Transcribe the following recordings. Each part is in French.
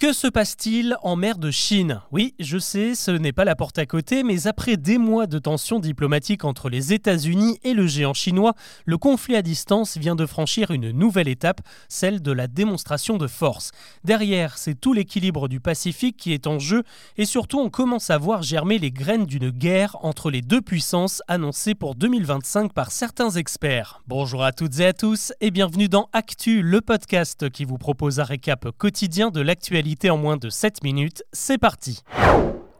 Que se passe-t-il en mer de Chine? Oui, je sais, ce n'est pas la porte à côté, mais après des mois de tensions diplomatiques entre les États-Unis et le géant chinois, le conflit à distance vient de franchir une nouvelle étape, celle de la démonstration de force. Derrière, c'est tout l'équilibre du Pacifique qui est en jeu, et surtout on commence à voir germer les graines d'une guerre entre les deux puissances annoncée pour 2025 par certains experts. Bonjour à toutes et à tous, et bienvenue dans Actu, le podcast qui vous propose un récap quotidien de l'actualité en moins de 7 minutes. C'est parti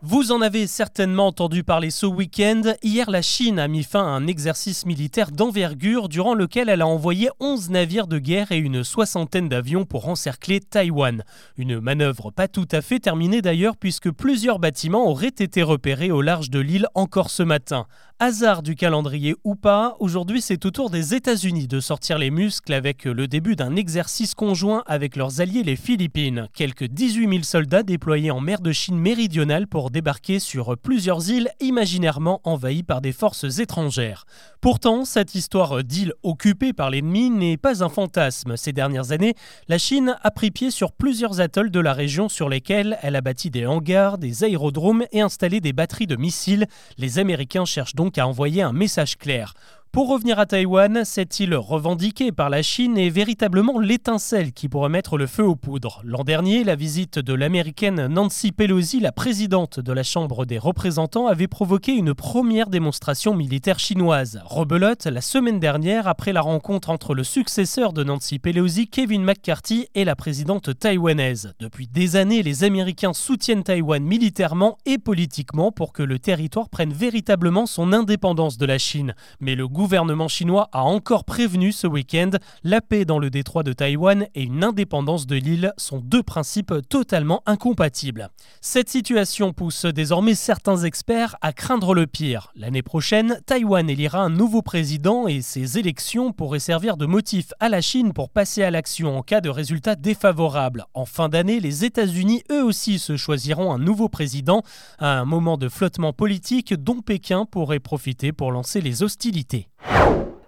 vous en avez certainement entendu parler ce week-end. Hier, la Chine a mis fin à un exercice militaire d'envergure durant lequel elle a envoyé 11 navires de guerre et une soixantaine d'avions pour encercler Taïwan. Une manœuvre pas tout à fait terminée d'ailleurs puisque plusieurs bâtiments auraient été repérés au large de l'île encore ce matin. Hasard du calendrier ou pas, aujourd'hui c'est au tour des États-Unis de sortir les muscles avec le début d'un exercice conjoint avec leurs alliés les Philippines. Quelques 18 000 soldats déployés en mer de Chine méridionale pour débarquer sur plusieurs îles imaginairement envahies par des forces étrangères. Pourtant, cette histoire d'île occupée par l'ennemi n'est pas un fantasme. Ces dernières années, la Chine a pris pied sur plusieurs atolls de la région sur lesquels elle a bâti des hangars, des aérodromes et installé des batteries de missiles. Les Américains cherchent donc a envoyé un message clair. Pour revenir à Taïwan, cette île revendiquée par la Chine est véritablement l'étincelle qui pourrait mettre le feu aux poudres. L'an dernier, la visite de l'américaine Nancy Pelosi, la présidente de la Chambre des représentants, avait provoqué une première démonstration militaire chinoise. Rebelote la semaine dernière après la rencontre entre le successeur de Nancy Pelosi, Kevin McCarthy, et la présidente taïwanaise. Depuis des années, les Américains soutiennent Taïwan militairement et politiquement pour que le territoire prenne véritablement son indépendance de la Chine. Mais le gouvernement chinois a encore prévenu ce week-end la paix dans le détroit de Taïwan et une indépendance de l'île sont deux principes totalement incompatibles. Cette situation pousse désormais certains experts à craindre le pire. L'année prochaine, Taïwan élira un nouveau président et ces élections pourraient servir de motif à la Chine pour passer à l'action en cas de résultats défavorables. En fin d'année, les États-Unis eux aussi se choisiront un nouveau président à un moment de flottement politique dont Pékin pourrait profiter pour lancer les hostilités.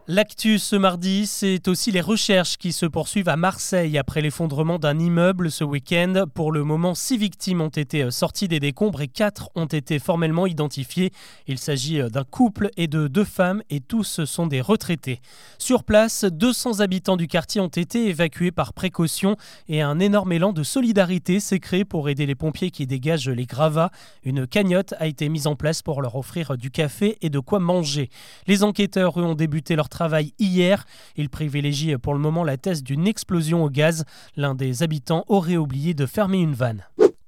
L'actu ce mardi, c'est aussi les recherches qui se poursuivent à Marseille après l'effondrement d'un immeuble ce week-end. Pour le moment, six victimes ont été sorties des décombres et quatre ont été formellement identifiées. Il s'agit d'un couple et de deux femmes et tous sont des retraités. Sur place, 200 habitants du quartier ont été évacués par précaution et un énorme élan de solidarité s'est créé pour aider les pompiers qui dégagent les gravats. Une cagnotte a été mise en place pour leur offrir du café et de quoi manger. Les enquêteurs ont débuté leur travail hier. Il privilégie pour le moment la thèse d'une explosion au gaz. L'un des habitants aurait oublié de fermer une vanne.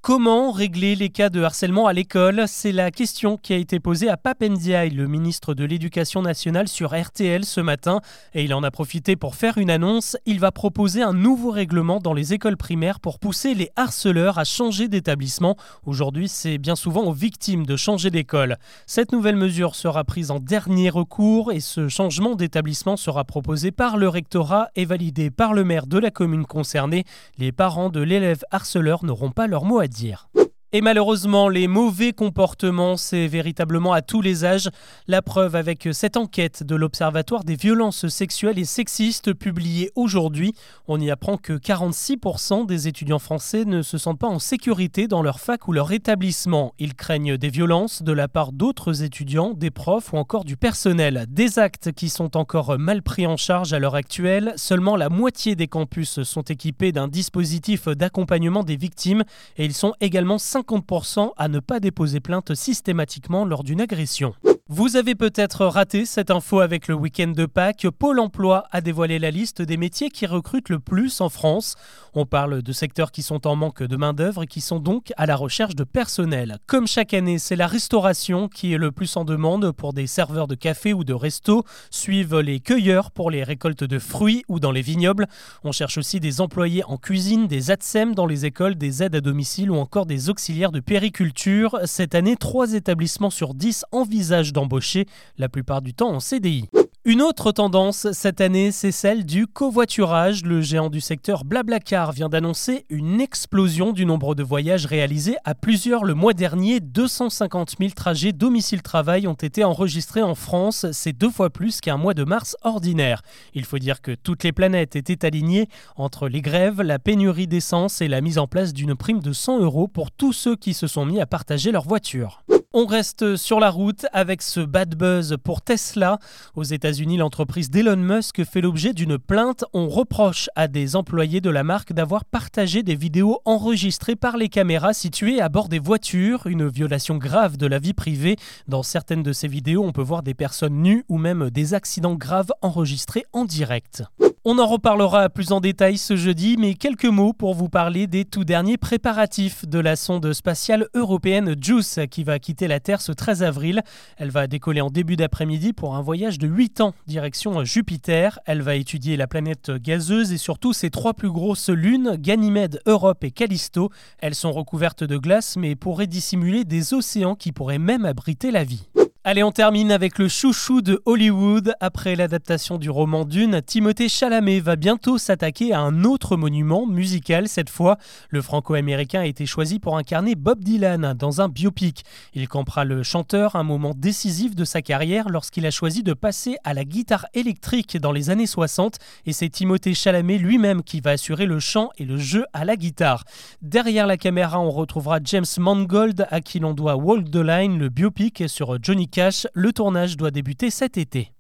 Comment régler les cas de harcèlement à l'école? C'est la question qui a été posée à Papendiaï, le ministre de l'Éducation nationale, sur RTL ce matin. Et il en a profité pour faire une annonce. Il va proposer un nouveau règlement dans les écoles primaires pour pousser les harceleurs à changer d'établissement. Aujourd'hui, c'est bien souvent aux victimes de changer d'école. Cette nouvelle mesure sera prise en dernier recours et ce changement d'établissement sera proposé par le rectorat et validé par le maire de la commune concernée. Les parents de l'élève harceleur n'auront pas leur mot à dire dire. Et malheureusement, les mauvais comportements, c'est véritablement à tous les âges. La preuve avec cette enquête de l'Observatoire des violences sexuelles et sexistes publiée aujourd'hui. On y apprend que 46% des étudiants français ne se sentent pas en sécurité dans leur fac ou leur établissement. Ils craignent des violences de la part d'autres étudiants, des profs ou encore du personnel. Des actes qui sont encore mal pris en charge à l'heure actuelle. Seulement la moitié des campus sont équipés d'un dispositif d'accompagnement des victimes et ils sont également 50% à ne pas déposer plainte systématiquement lors d'une agression. Vous avez peut-être raté cette info avec le week-end de Pâques. Pôle emploi a dévoilé la liste des métiers qui recrutent le plus en France. On parle de secteurs qui sont en manque de main-d'œuvre et qui sont donc à la recherche de personnel. Comme chaque année, c'est la restauration qui est le plus en demande pour des serveurs de café ou de resto. Suivent les cueilleurs pour les récoltes de fruits ou dans les vignobles. On cherche aussi des employés en cuisine, des ATSEM dans les écoles, des aides à domicile ou encore des auxiliaires de périculture. Cette année, trois établissements sur dix envisagent d'embaucher, la plupart du temps en CDI. Une autre tendance cette année, c'est celle du covoiturage. Le géant du secteur Blablacar vient d'annoncer une explosion du nombre de voyages réalisés à plusieurs le mois dernier. 250 000 trajets domicile-travail ont été enregistrés en France. C'est deux fois plus qu'un mois de mars ordinaire. Il faut dire que toutes les planètes étaient alignées entre les grèves, la pénurie d'essence et la mise en place d'une prime de 100 euros pour tous ceux qui se sont mis à partager leur voiture. On reste sur la route avec ce bad buzz pour Tesla. Aux États-Unis, l'entreprise d'Elon Musk fait l'objet d'une plainte. On reproche à des employés de la marque d'avoir partagé des vidéos enregistrées par les caméras situées à bord des voitures, une violation grave de la vie privée. Dans certaines de ces vidéos, on peut voir des personnes nues ou même des accidents graves enregistrés en direct. On en reparlera plus en détail ce jeudi, mais quelques mots pour vous parler des tout derniers préparatifs de la sonde spatiale européenne JUICE qui va quitter la Terre ce 13 avril. Elle va décoller en début d'après-midi pour un voyage de 8 ans direction Jupiter. Elle va étudier la planète gazeuse et surtout ses trois plus grosses lunes, Ganymède, Europe et Callisto. Elles sont recouvertes de glace mais pourraient dissimuler des océans qui pourraient même abriter la vie. Allez, on termine avec le chouchou de Hollywood. Après l'adaptation du roman Dune, Timothée Chalamet va bientôt s'attaquer à un autre monument musical cette fois. Le franco-américain a été choisi pour incarner Bob Dylan dans un biopic. Il campera le chanteur un moment décisif de sa carrière lorsqu'il a choisi de passer à la guitare électrique dans les années 60 et c'est Timothée Chalamet lui-même qui va assurer le chant et le jeu à la guitare. Derrière la caméra, on retrouvera James Mangold à qui l'on doit Walk the Line, le biopic sur Johnny le tournage doit débuter cet été.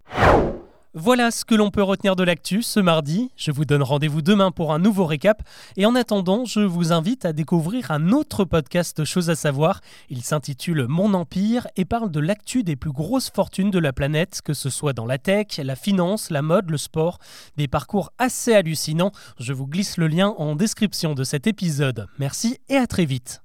Voilà ce que l'on peut retenir de l'actu ce mardi. Je vous donne rendez-vous demain pour un nouveau récap. Et en attendant, je vous invite à découvrir un autre podcast Chose à savoir. Il s'intitule Mon Empire et parle de l'actu des plus grosses fortunes de la planète, que ce soit dans la tech, la finance, la mode, le sport. Des parcours assez hallucinants. Je vous glisse le lien en description de cet épisode. Merci et à très vite.